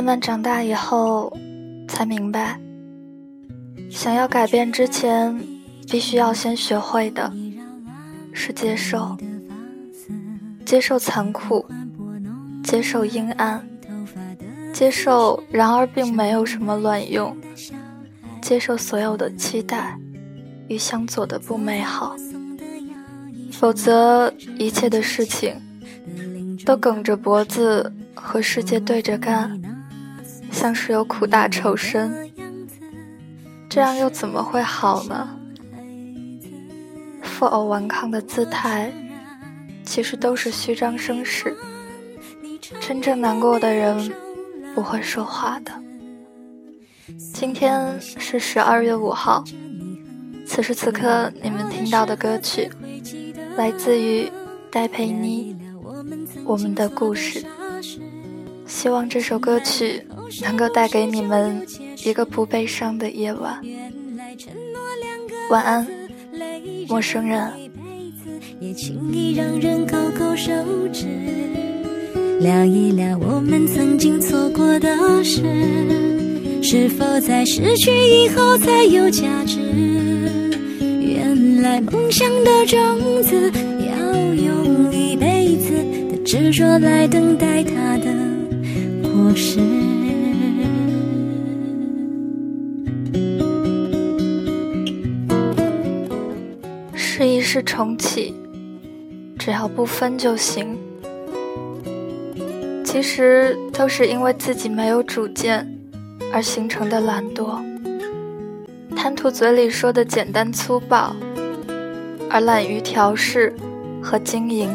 慢慢长大以后，才明白，想要改变之前，必须要先学会的，是接受，接受残酷，接受阴暗，接受然而并没有什么卵用，接受所有的期待与向左的不美好，否则一切的事情都梗着脖子和世界对着干。像是有苦大仇深，这样又怎么会好呢？负隅顽抗的姿态，其实都是虚张声势。真正难过的人不会说话的。今天是十二月五号，此时此刻你们听到的歌曲，来自于戴佩妮，《我们的故事》。希望这首歌曲能够带给你们一个不悲伤的夜晚。晚安，陌生人。也轻易让人勾勾手指，聊一聊我们曾经错过的事，是否在失去以后才有价值？原来梦想的种子要用一辈子的执着来等待它的。过失，是重启，只要不分就行。其实都是因为自己没有主见而形成的懒惰，贪图嘴里说的简单粗暴，而懒于调试和经营。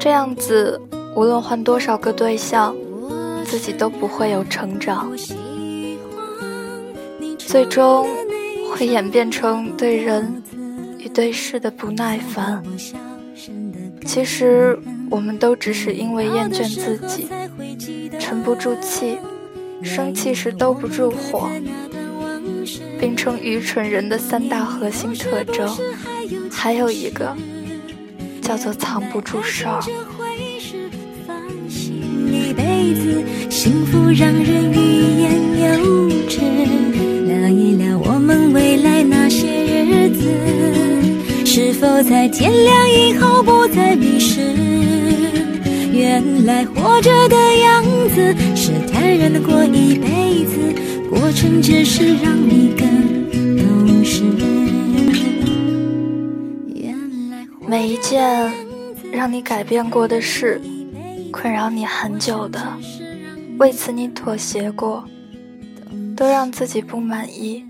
这样子，无论换多少个对象。自己都不会有成长，最终会演变成对人对事的不耐烦。其实，我们都只是因为厌倦自己，沉不住气，生气时兜不住火，并称愚蠢人的三大核心特征，还有一个叫做藏不住事儿。幸福让人欲言又止，聊一聊我否在天亮以后不再迷失？原来活着的样子是坦然的过一辈子，过程只是让你更懂事。原来每一件让你改变过的事。困扰你很久的，为此你妥协过，都让自己不满意。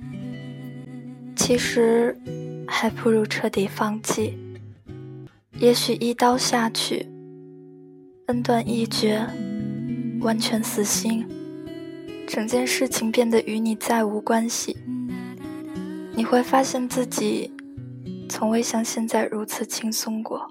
其实，还不如彻底放弃。也许一刀下去，恩断义绝，完全死心，整件事情变得与你再无关系，你会发现自己从未像现在如此轻松过。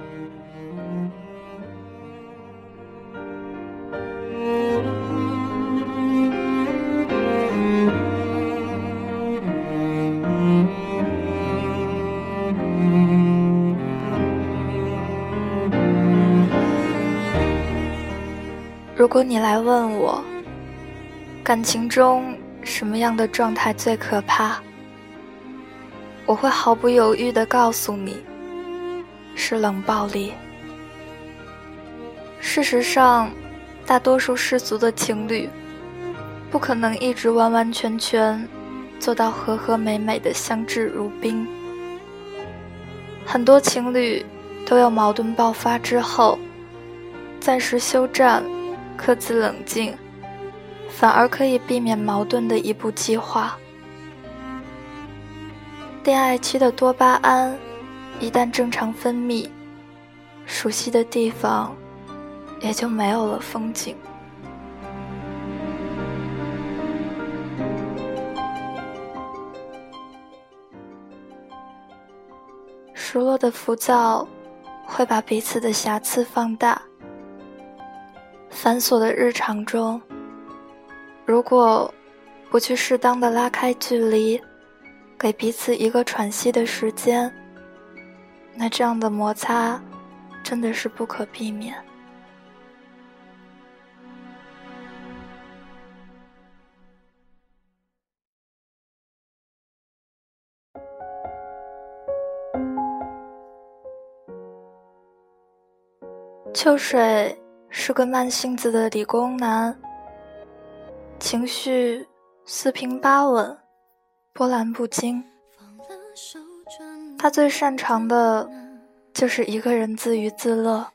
感情中什么样的状态最可怕，我会毫不犹豫地告诉你，是冷暴力。事实上，大多数世俗的情侣，不可能一直完完全全做到和和美美的相敬如宾。很多情侣都有矛盾爆发之后，暂时休战。各自冷静，反而可以避免矛盾的一步计划。恋爱期的多巴胺一旦正常分泌，熟悉的地方也就没有了风景。熟络的浮躁会把彼此的瑕疵放大。繁琐的日常中，如果不去适当的拉开距离，给彼此一个喘息的时间，那这样的摩擦真的是不可避免。秋水。是个慢性子的理工男，情绪四平八稳，波澜不惊。他最擅长的，就是一个人自娱自乐。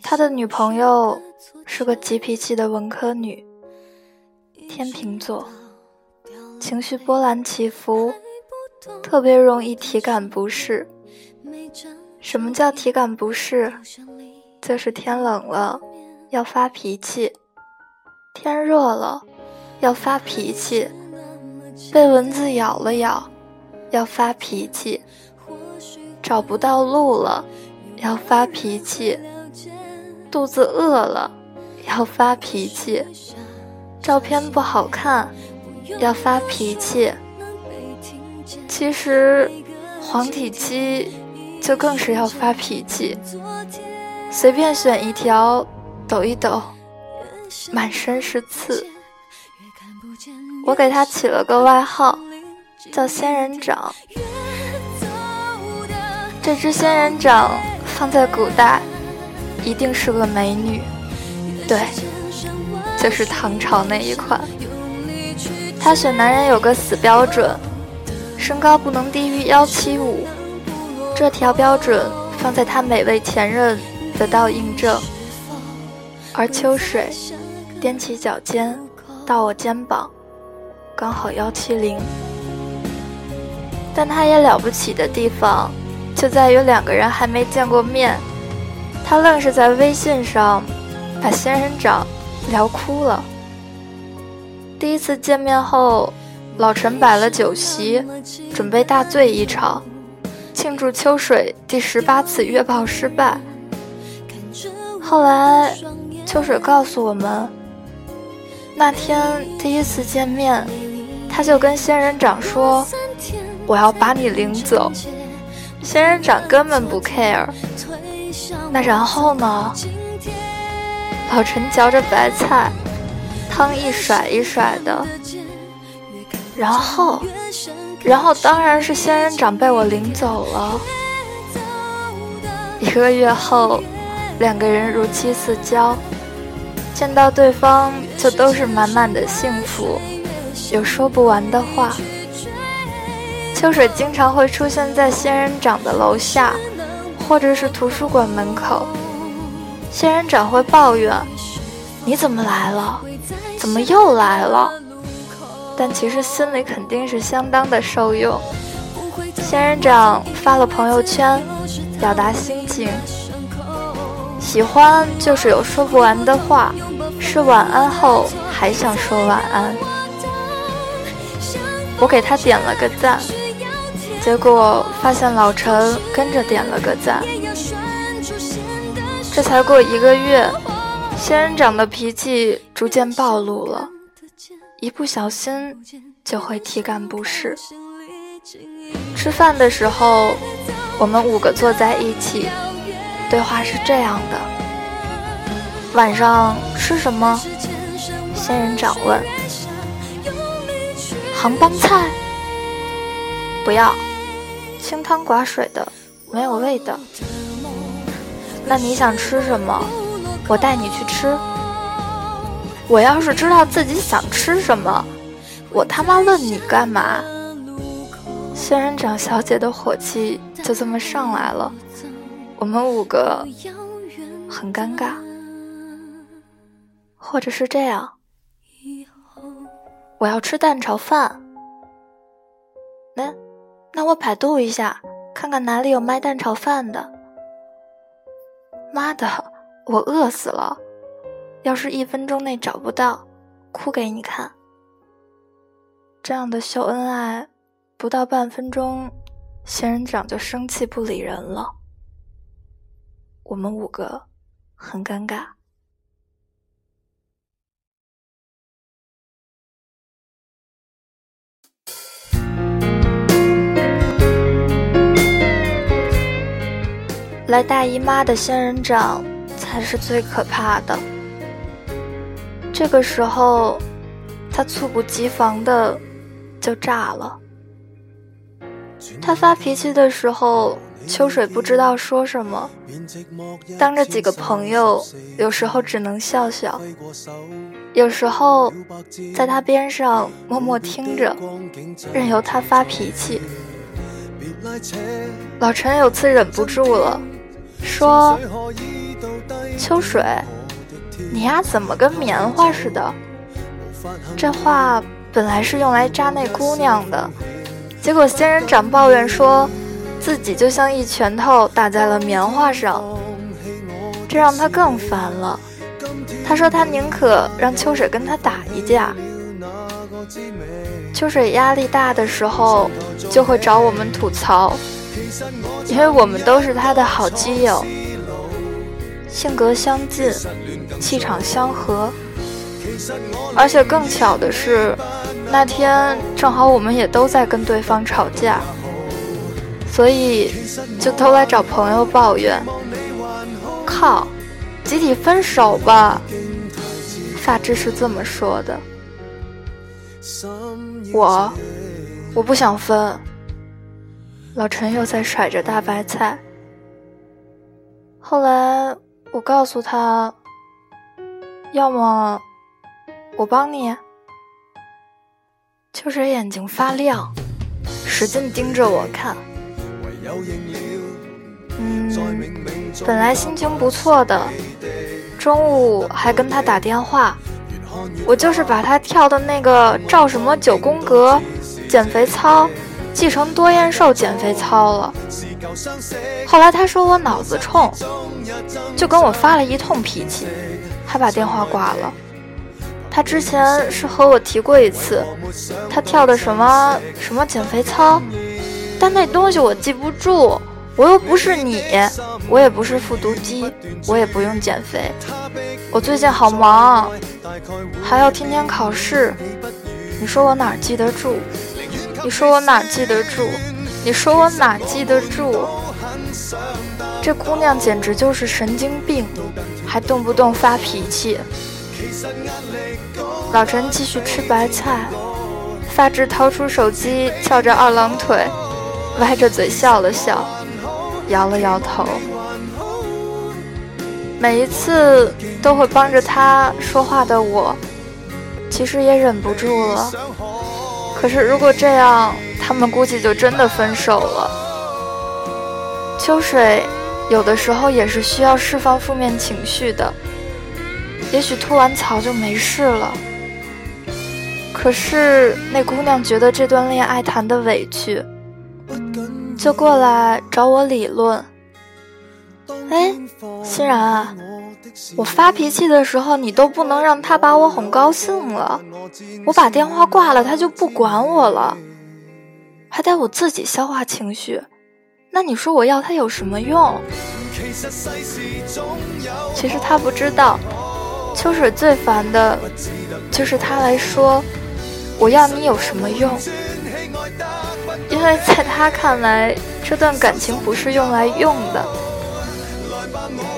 他的女朋友是个急脾气的文科女，天秤座，情绪波澜起伏，特别容易体感不适。什么叫体感不适？就是天冷了要发脾气，天热了要发脾气，被蚊子咬了咬要发脾气，找不到路了要发脾气，肚子饿了要发脾气，照片不好看要发脾气。其实黄体期就更是要发脾气。随便选一条，抖一抖，满身是刺。我给他起了个外号，叫仙人掌。这只仙人掌放在古代，一定是个美女。对，就是唐朝那一款。他选男人有个死标准，身高不能低于幺七五。这条标准放在他每位前任。得到印证，而秋水踮起脚尖到我肩膀，刚好幺七零。但他也了不起的地方，就在于两个人还没见过面，他愣是在微信上把仙人掌聊哭了。第一次见面后，老陈摆了酒席，准备大醉一场，庆祝秋水第十八次约炮失败。后来，秋水告诉我们，那天第一次见面，他就跟仙人掌说：“我要把你领走。”仙人掌根本不 care。那然后呢？老陈嚼着白菜，汤一甩一甩的。然后，然后当然是仙人掌被我领走了。一个月后，两个人如漆似胶，见到对方就都是满满的幸福，有说不完的话。秋水经常会出现在仙人掌的楼下，或者是图书馆门口。仙人掌会抱怨：“你怎么来了？怎么又来了？”但其实心里肯定是相当的受用。仙人掌发了朋友圈，表达心情。喜欢就是有说不完的话，是晚安后还想说晚安。我给他点了个赞。结果发现老陈跟着点了个赞。这才过一个月，仙人掌的脾气逐渐暴露了，一不小心就会体感不适。吃饭的时候，我们五个坐在一起，对话是这样的：晚上吃什么？仙人掌问。杭帮菜？不要。清汤寡水的，没有味的。那你想吃什么？我带你去吃。我要是知道自己想吃什么，我他妈问你干嘛？仙人掌小姐的火气就这么上来了，我们五个很尴尬，或者是这样，我要吃蛋炒饭。那。那我百度一下，看看哪里有卖蛋炒饭的。妈的，我饿死了！要是一分钟内找不到，哭给你看。这样的秀恩爱，不到半分钟，仙人掌就生气不理人了。我们五个很尴尬。来大姨妈的仙人掌才是最可怕的。这个时候，他猝不及防的就炸了。他发脾气的时候，秋水不知道说什么，当着几个朋友，有时候只能笑笑，有时候在他边上默默听着，任由他发脾气。老陈有次忍不住了。说：“秋水，你呀怎么跟棉花似的？”这话本来是用来扎那姑娘的，结果仙人掌抱怨说，自己就像一拳头打在了棉花上，这让他更烦了。他说他宁可让秋水跟他打一架。秋水压力大的时候，就会找我们吐槽。因为我们都是他的好基友，性格相近，气场相合，而且更巧的是，那天正好我们也都在跟对方吵架，所以就都来找朋友抱怨。靠，集体分手吧！发质是这么说的，我，我不想分。老陈又在甩着大白菜。后来我告诉他，要么我帮你。秋水眼睛发亮，使劲盯着我看。本来心情不错的，中午还跟他打电话，我就是把他跳的那个照什么九宫格减肥操。继承多燕瘦减肥操了，后来他说我脑子冲，就跟我发了一通脾气，还把电话挂了。他之前是和我提过一次，他跳的什么什么减肥操，但那东西我记不住，我又不是你，我也不是复读机，我也不用减肥。我最近好忙，还要天天考试，你说我哪记得住？你说我哪记得住？你说我哪记得住？这姑娘简直就是神经病，还动不动发脾气。老陈继续吃白菜，发质掏出手机，翘着二郎腿，歪着嘴笑了笑，摇了摇头。每一次都会帮着他说话的我，其实也忍不住了。可是如果这样，他们估计就真的分手了。秋水有的时候也是需要释放负面情绪的，也许吐完槽就没事了。可是那姑娘觉得这段恋爱谈的委屈，就过来找我理论。哎，欣然啊，我发脾气的时候，你都不能让他把我哄高兴了。我把电话挂了，他就不管我了，还得我自己消化情绪。那你说我要他有什么用？其实他不知道，秋水最烦的，就是他来说我要你有什么用？因为在他看来，这段感情不是用来用的。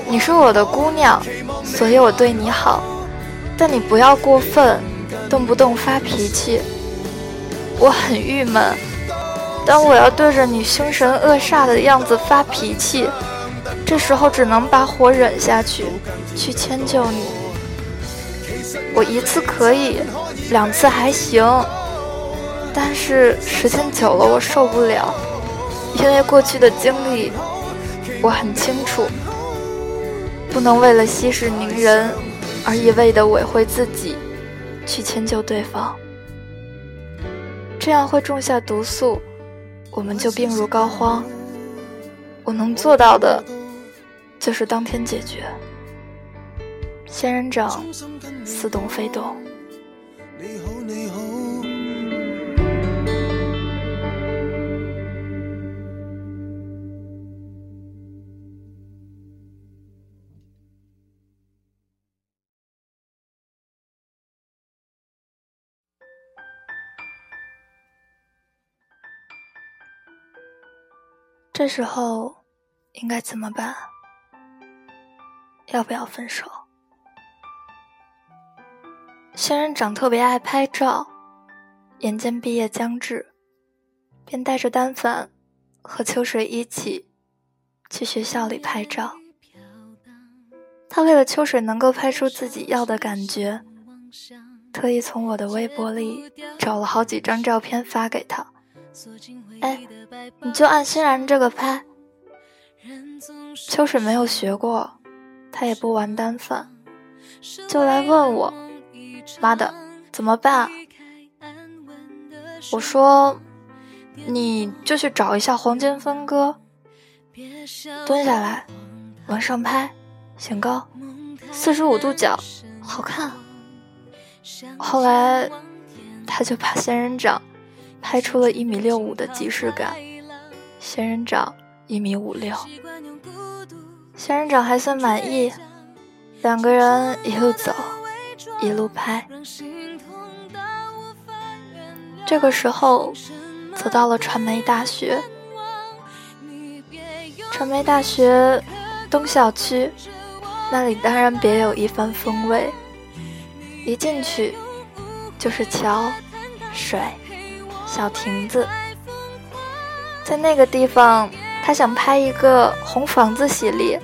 你是我的姑娘，所以我对你好，但你不要过分，动不动发脾气。我很郁闷，当我要对着你凶神恶煞的样子发脾气，这时候只能把火忍下去，去迁就你。我一次可以，两次还行，但是时间久了我受不了，因为过去的经历，我很清楚。不能为了息事宁人而一味的委会自己，去迁就对方，这样会种下毒素，我们就病入膏肓。我能做到的，就是当天解决。仙人掌似懂非懂。这时候应该怎么办？要不要分手？仙人掌特别爱拍照，眼见毕业将至，便带着单反和秋水一起去学校里拍照。他为了秋水能够拍出自己要的感觉，特意从我的微博里找了好几张照片发给他。哎，你就按欣然这个拍。秋水没有学过，他也不玩单反，就来问我：“妈的，怎么办？”我说：“你就去找一下黄金分割，蹲下来，往上拍，显高，四十五度角，好看。”后来，他就把仙人掌。拍出了一米六五的即视感，仙人掌一米五六，仙人掌还算满意，两个人一路走，一路拍。这个时候，走到了传媒大学，传媒大学东校区，那里当然别有一番风味，一进去就是桥，水。小亭子，在那个地方，他想拍一个红房子系列，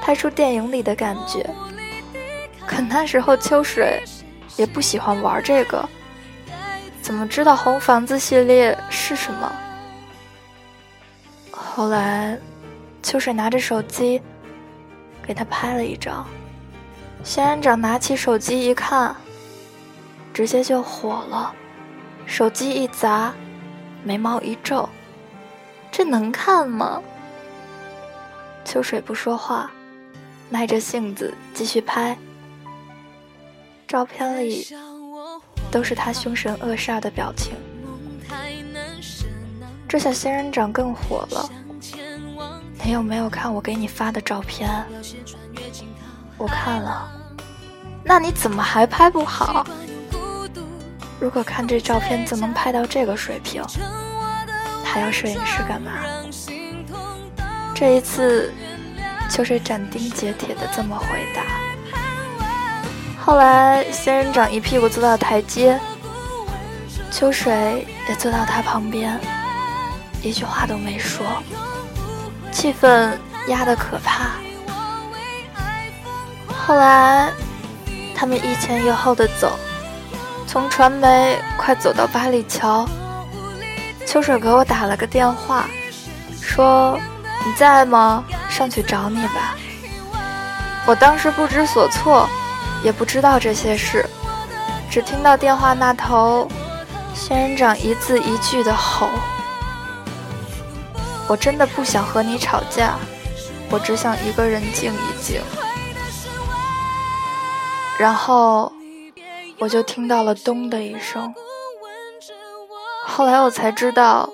拍出电影里的感觉。可那时候秋水也不喜欢玩这个，怎么知道红房子系列是什么？后来，秋水拿着手机给他拍了一张，仙人掌拿起手机一看，直接就火了。手机一砸，眉毛一皱，这能看吗？秋水不说话，耐着性子继续拍。照片里都是他凶神恶煞的表情。这下仙人掌更火了。你有没有看我给你发的照片？我看了。那你怎么还拍不好？如果看这照片怎么能拍到这个水平，还要摄影师干嘛？这一次，秋水斩钉截铁的这么回答。后来，仙人掌一屁股坐到台阶，秋水也坐到他旁边，一句话都没说，气氛压得可怕。后来，他们一前一后的走，从传媒快走到八里桥。秋水给我打了个电话，说：“你在吗？上去找你吧。”我当时不知所措，也不知道这些事，只听到电话那头。仙人掌一字一句的吼：“我真的不想和你吵架，我只想一个人静一静。”然后我就听到了“咚”的一声。后来我才知道，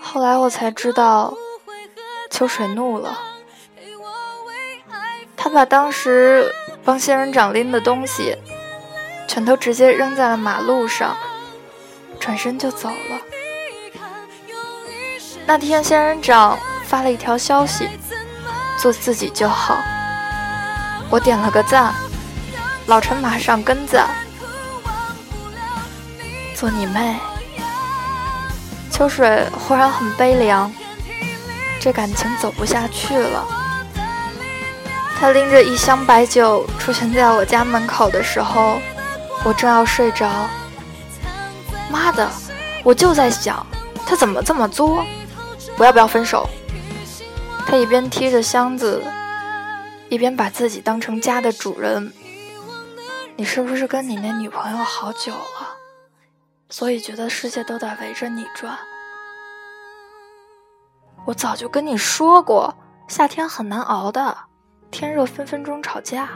后来我才知道，秋水怒了，他把当时帮仙人掌拎的东西。全都直接扔在了马路上，转身就走了。那天仙人掌发了一条消息：“做自己就好。”我点了个赞，老陈马上跟赞：“做你妹！”秋水忽然很悲凉，这感情走不下去了。他拎着一箱白酒出现在我家门口的时候。我正要睡着，妈的！我就在想，他怎么这么作？我要不要分手？他一边提着箱子，一边把自己当成家的主人。你是不是跟你那女朋友好久了，所以觉得世界都在围着你转？我早就跟你说过，夏天很难熬的，天热分分钟吵架。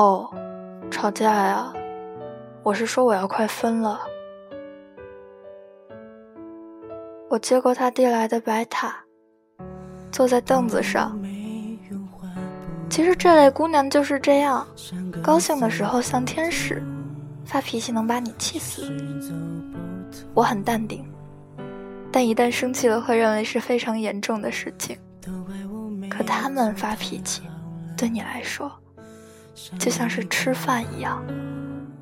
哦，吵架呀！我是说我要快分了。我接过他递来的白塔，坐在凳子上。其实这类姑娘就是这样，高兴的时候像天使，发脾气能把你气死。我很淡定，但一旦生气了，会认为是非常严重的事情。可他们发脾气，对你来说。就像是吃饭一样，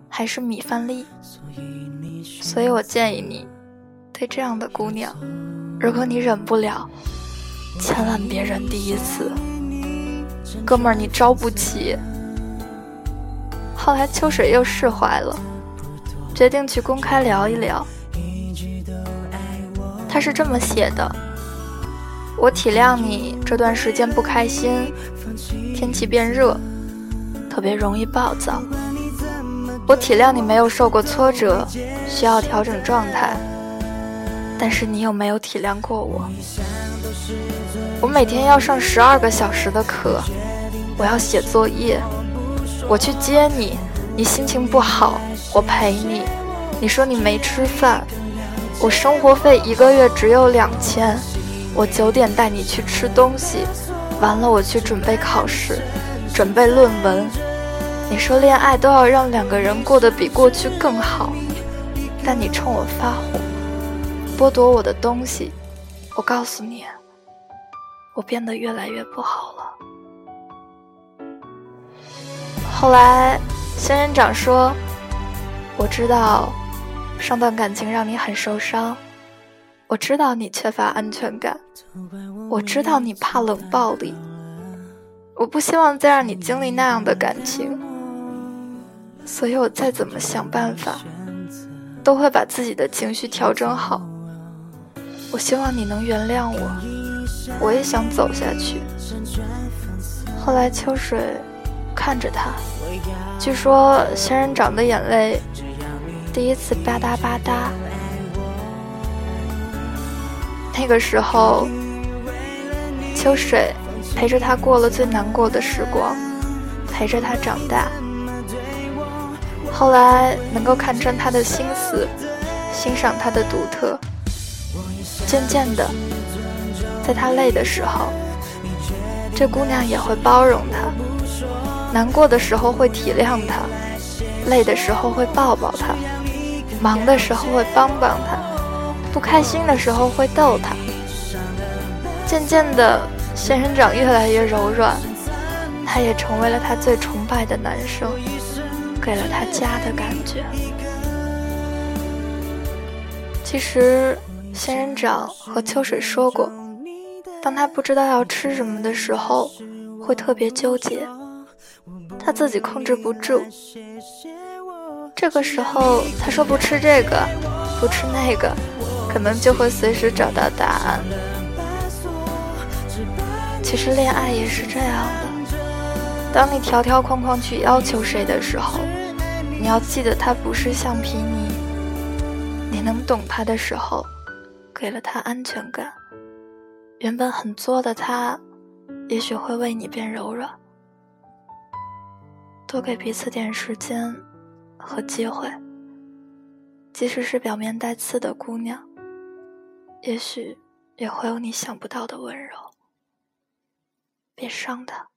还是米饭粒。所以我建议你，对这样的姑娘，如果你忍不了，千万别忍第一次。哥们儿，你招不起。后来秋水又释怀了，决定去公开聊一聊。他是这么写的：我体谅你这段时间不开心，天气变热。特别容易暴躁，我体谅你没有受过挫折，需要调整状态。但是你有没有体谅过我？我每天要上十二个小时的课，我要写作业，我去接你，你心情不好，我陪你。你说你没吃饭，我生活费一个月只有两千，我九点带你去吃东西，完了我去准备考试，准备论文。你说恋爱都要让两个人过得比过去更好，但你冲我发火，剥夺我的东西。我告诉你，我变得越来越不好了。后来，仙人掌说：“我知道，上段感情让你很受伤，我知道你缺乏安全感，我知道你怕冷暴力，我不希望再让你经历那样的感情。”所以我再怎么想办法，都会把自己的情绪调整好。我希望你能原谅我，我也想走下去。后来秋水看着他，据说仙人掌的眼泪第一次吧嗒吧嗒。那个时候，秋水陪着他过了最难过的时光，陪着他长大。后来能够看穿他的心思，欣赏他的独特，渐渐的，在他累的时候，这姑娘也会包容他。难过的时候会体谅他，累的时候会抱抱他，忙的时候会帮帮他，不开心的时候会逗他。渐渐的，仙人掌越来越柔软，他也成为了他最崇拜的男生，给了他家的感觉。其实，仙人掌和秋水说过，当他不知道要吃什么的时候，会特别纠结，他自己控制不住。这个时候，他说不吃这个，不吃那个，可能就会随时找到答案。其实，恋爱也是这样的，当你条条框框去要求谁的时候，你要记得他不是橡皮泥。你能懂他的时候，给了他安全感。原本很作的他，也许会为你变柔软。多给彼此点时间和机会，即使是表面带刺的姑娘，也许也会有你想不到的温柔。别伤他。